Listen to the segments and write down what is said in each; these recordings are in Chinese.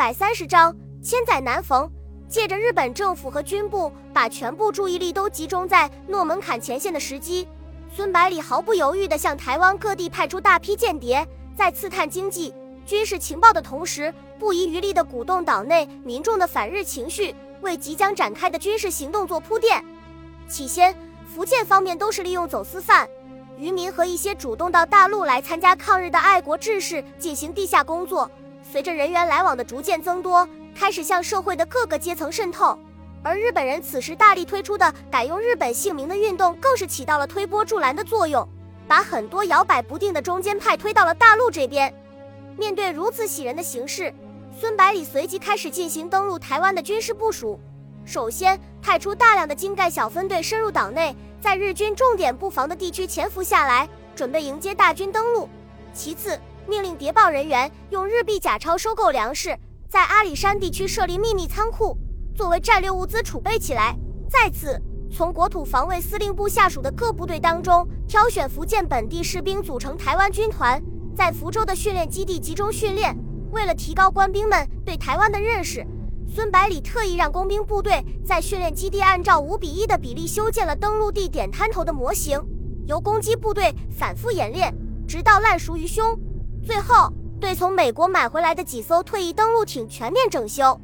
百三十章，千载难逢。借着日本政府和军部把全部注意力都集中在诺门坎前线的时机，孙百里毫不犹豫地向台湾各地派出大批间谍，在刺探经济、军事情报的同时，不遗余力地鼓动岛内民众的反日情绪，为即将展开的军事行动做铺垫。起先，福建方面都是利用走私犯、渔民和一些主动到大陆来参加抗日的爱国志士进行地下工作。随着人员来往的逐渐增多。开始向社会的各个阶层渗透，而日本人此时大力推出的改用日本姓名的运动，更是起到了推波助澜的作用，把很多摇摆不定的中间派推到了大陆这边。面对如此喜人的形势，孙百里随即开始进行登陆台湾的军事部署。首先，派出大量的精干小分队深入岛内，在日军重点布防的地区潜伏下来，准备迎接大军登陆。其次，命令谍报人员用日币假钞收购粮食。在阿里山地区设立秘密仓库，作为战略物资储备起来。再次，从国土防卫司令部下属的各部队当中挑选福建本地士兵组成台湾军团，在福州的训练基地集中训练。为了提高官兵们对台湾的认识，孙百里特意让工兵部队在训练基地按照五比一的比例修建了登陆地点滩头的模型，由攻击部队反复演练，直到烂熟于胸。最后。对从美国买回来的几艘退役登陆艇全面整修，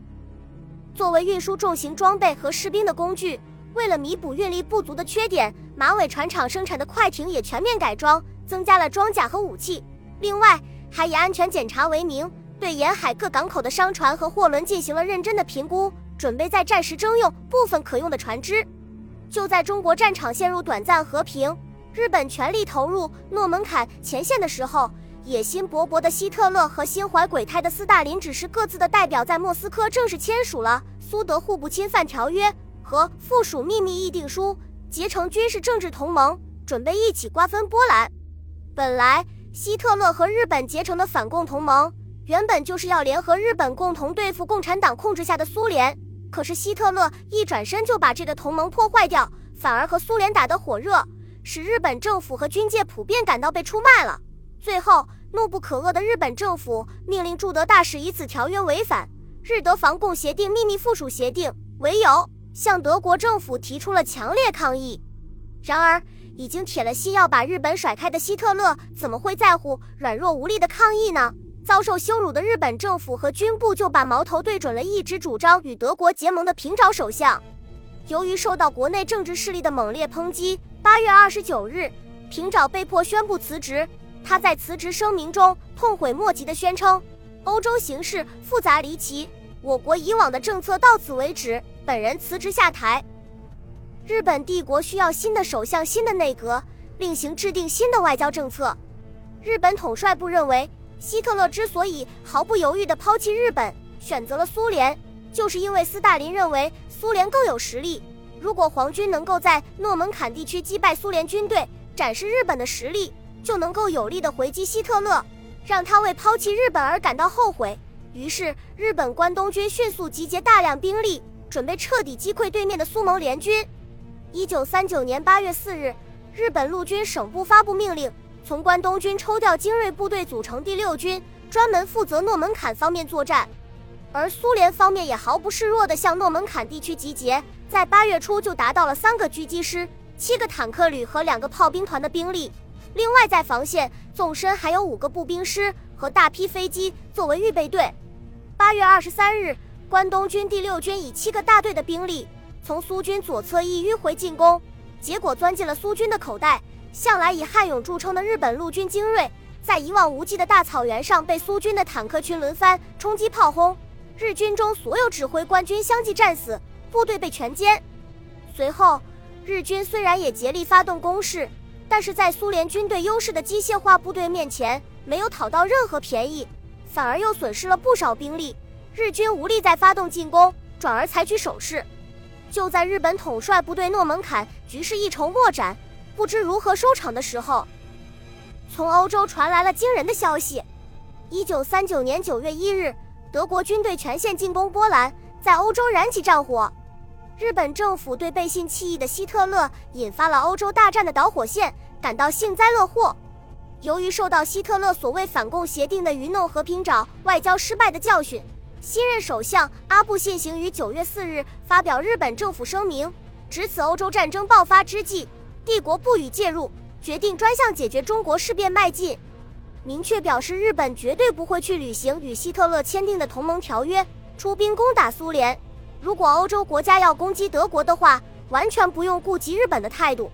作为运输重型装备和士兵的工具。为了弥补运力不足的缺点，马尾船厂生产的快艇也全面改装，增加了装甲和武器。另外，还以安全检查为名，对沿海各港口的商船和货轮进行了认真的评估，准备在战时征用部分可用的船只。就在中国战场陷入短暂和平，日本全力投入诺门坎前线的时候。野心勃勃的希特勒和心怀鬼胎的斯大林只是各自的代表，在莫斯科正式签署了苏德互不侵犯条约和附属秘密议定书，结成军事政治同盟，准备一起瓜分波兰。本来希特勒和日本结成的反共同盟，原本就是要联合日本共同对付共产党控制下的苏联。可是希特勒一转身就把这个同盟破坏掉，反而和苏联打得火热，使日本政府和军界普遍感到被出卖了。最后。怒不可遏的日本政府命令驻德大使以此条约违反日德防共协定秘密附属协定为由，向德国政府提出了强烈抗议。然而，已经铁了心要把日本甩开的希特勒，怎么会在乎软弱无力的抗议呢？遭受羞辱的日本政府和军部就把矛头对准了一直主张与德国结盟的平沼首相。由于受到国内政治势力的猛烈抨击，八月二十九日，平沼被迫宣布辞职。他在辞职声明中痛悔莫及地宣称：“欧洲形势复杂离奇，我国以往的政策到此为止，本人辞职下台。日本帝国需要新的首相、新的内阁，另行制定新的外交政策。”日本统帅部认为，希特勒之所以毫不犹豫地抛弃日本，选择了苏联，就是因为斯大林认为苏联更有实力。如果皇军能够在诺门坎地区击败苏联军队，展示日本的实力。就能够有力的回击希特勒，让他为抛弃日本而感到后悔。于是，日本关东军迅速集结大量兵力，准备彻底击溃对面的苏蒙联军。一九三九年八月四日，日本陆军省部发布命令，从关东军抽调精锐部队组成第六军，专门负责诺门坎方面作战。而苏联方面也毫不示弱地向诺门坎地区集结，在八月初就达到了三个狙击师、七个坦克旅和两个炮兵团的兵力。另外，在防线纵深还有五个步兵师和大批飞机作为预备队。八月二十三日，关东军第六军以七个大队的兵力从苏军左侧一迂回进攻，结果钻进了苏军的口袋。向来以悍勇著称的日本陆军精锐，在一望无际的大草原上被苏军的坦克群轮番冲击炮轰，日军中所有指挥官军相继战死，部队被全歼。随后，日军虽然也竭力发动攻势。但是在苏联军队优势的机械化部队面前，没有讨到任何便宜，反而又损失了不少兵力。日军无力再发动进攻，转而采取守势。就在日本统帅部队诺门坎局势一筹莫展，不知如何收场的时候，从欧洲传来了惊人的消息：一九三九年九月一日，德国军队全线进攻波兰，在欧洲燃起战火。日本政府对背信弃义的希特勒引发了欧洲大战的导火线感到幸灾乐祸。由于受到希特勒所谓反共协定的愚弄和平沼外交失败的教训，新任首相阿布信行于九月四日发表日本政府声明，值此欧洲战争爆发之际，帝国不予介入，决定专项解决中国事变迈进，明确表示日本绝对不会去履行与希特勒签订的同盟条约，出兵攻打苏联。如果欧洲国家要攻击德国的话，完全不用顾及日本的态度。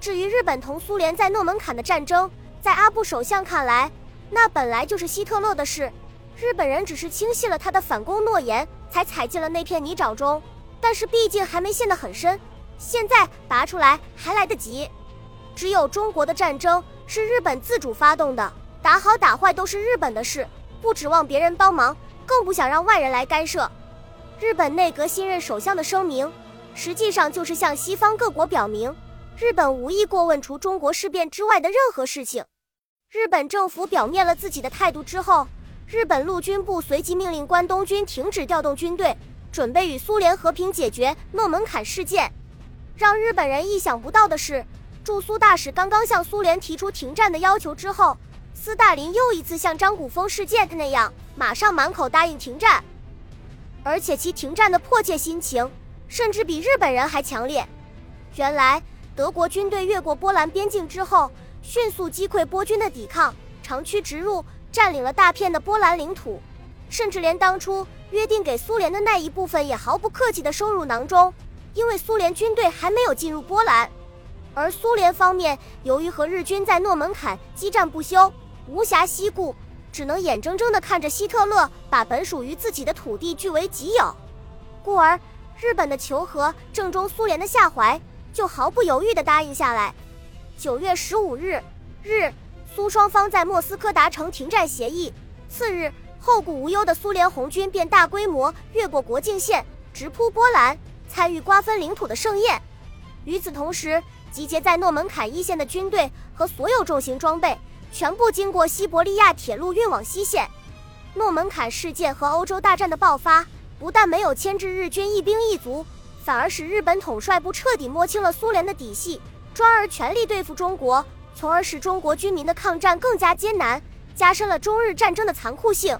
至于日本同苏联在诺门坎的战争，在阿布首相看来，那本来就是希特勒的事。日本人只是轻信了他的反攻诺言，才踩进了那片泥沼中。但是毕竟还没陷得很深，现在拔出来还来得及。只有中国的战争是日本自主发动的，打好打坏都是日本的事，不指望别人帮忙，更不想让外人来干涉。日本内阁新任首相的声明，实际上就是向西方各国表明，日本无意过问除中国事变之外的任何事情。日本政府表面了自己的态度之后。日本陆军部随即命令关东军停止调动军队，准备与苏联和平解决诺门坎事件。让日本人意想不到的是，驻苏大使刚刚向苏联提出停战的要求之后，斯大林又一次像张古峰事件那样，马上满口答应停战，而且其停战的迫切心情甚至比日本人还强烈。原来，德国军队越过波兰边境之后，迅速击溃波军的抵抗，长驱直入。占领了大片的波兰领土，甚至连当初约定给苏联的那一部分也毫不客气地收入囊中。因为苏联军队还没有进入波兰，而苏联方面由于和日军在诺门坎激战不休，无暇西顾，只能眼睁睁地看着希特勒把本属于自己的土地据为己有。故而，日本的求和正中苏联的下怀，就毫不犹豫地答应下来。九月十五日，日。苏双方在莫斯科达成停战协议。次日，后顾无忧的苏联红军便大规模越过国境线，直扑波兰，参与瓜分领土的盛宴。与此同时，集结在诺门坎一线的军队和所有重型装备，全部经过西伯利亚铁路运往西线。诺门坎事件和欧洲大战的爆发，不但没有牵制日军一兵一卒，反而使日本统帅部彻底摸清了苏联的底细，专而全力对付中国。从而使中国军民的抗战更加艰难，加深了中日战争的残酷性。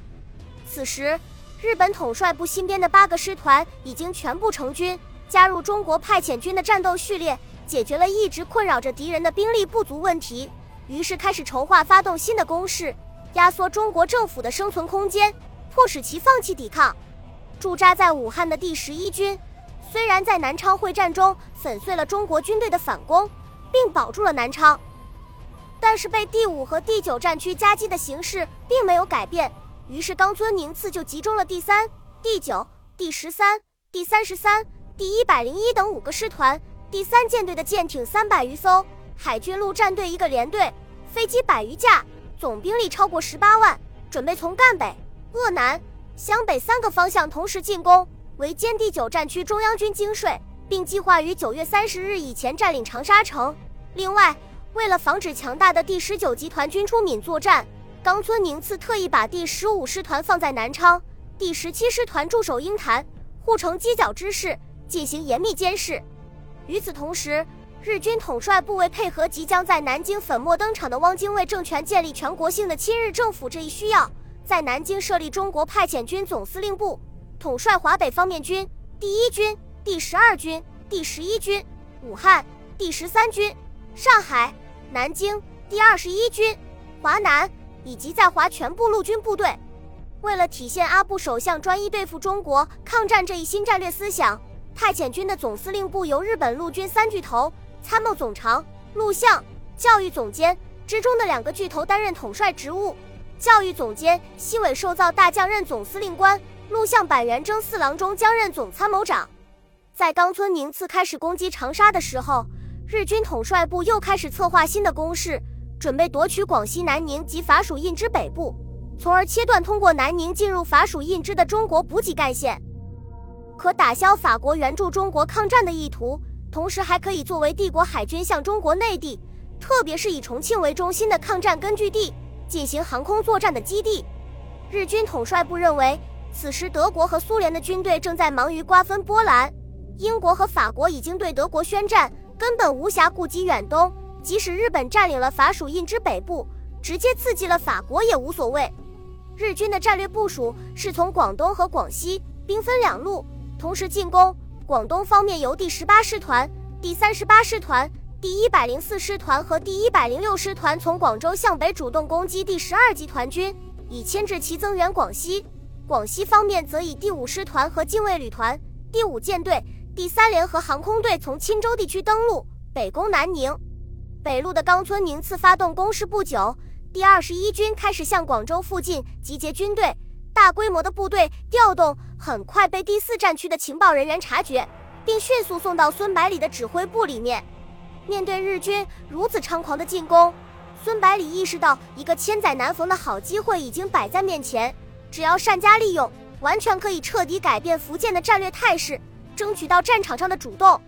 此时，日本统帅部新编的八个师团已经全部成军，加入中国派遣军的战斗序列，解决了一直困扰着敌人的兵力不足问题。于是开始筹划发动新的攻势，压缩中国政府的生存空间，迫使其放弃抵抗。驻扎在武汉的第十一军，虽然在南昌会战中粉碎了中国军队的反攻，并保住了南昌。但是被第五和第九战区夹击的形势并没有改变，于是冈村宁次就集中了第三、第九、第十三、第三十三、第一百零一等五个师团，第三舰队的舰艇三百余艘，海军陆战队一个连队，飞机百余架，总兵力超过十八万，准备从赣北、鄂南、湘北三个方向同时进攻，围歼第九战区中央军精锐，并计划于九月三十日以前占领长沙城。另外。为了防止强大的第十九集团军出闽作战，冈村宁次特意把第十五师团放在南昌，第十七师团驻守鹰潭，护城犄角之势，进行严密监视。与此同时，日军统帅部为配合即将在南京粉墨登场的汪精卫政权建立全国性的亲日政府这一需要，在南京设立中国派遣军总司令部，统帅华北方面军、第一军、第十二军、第十一军、武汉、第十三军、上海。南京第二十一军、华南以及在华全部陆军部队，为了体现阿布首相专一对付中国抗战这一新战略思想，派遣军的总司令部由日本陆军三巨头参谋总长、陆相、教育总监之中的两个巨头担任统帅职务。教育总监西尾寿造大将任总司令官，陆相板垣征四郎中将任总参谋长。在冈村宁次开始攻击长沙的时候。日军统帅部又开始策划新的攻势，准备夺取广西南宁及法属印支北部，从而切断通过南宁进入法属印支的中国补给干线。可打消法国援助中国抗战的意图，同时还可以作为帝国海军向中国内地，特别是以重庆为中心的抗战根据地进行航空作战的基地。日军统帅部认为，此时德国和苏联的军队正在忙于瓜分波兰，英国和法国已经对德国宣战。根本无暇顾及远东，即使日本占领了法属印支北部，直接刺激了法国也无所谓。日军的战略部署是从广东和广西兵分两路同时进攻。广东方面由第十八师团、第三十八师团、第一百零四师团和第一百零六师团从广州向北主动攻击第十二集团军，以牵制其增援广西。广西方面则以第五师团和近卫旅团、第五舰队、第三联合航空队从钦州地区登陆，北攻南宁。北路的冈村宁次发动攻势不久，第二十一军开始向广州附近集结军队，大规模的部队调动很快被第四战区的情报人员察觉，并迅速送到孙百里的指挥部里面。面对日军如此猖狂的进攻，孙百里意识到一个千载难逢的好机会已经摆在面前，只要善加利用，完全可以彻底改变福建的战略态势，争取到战场上的主动。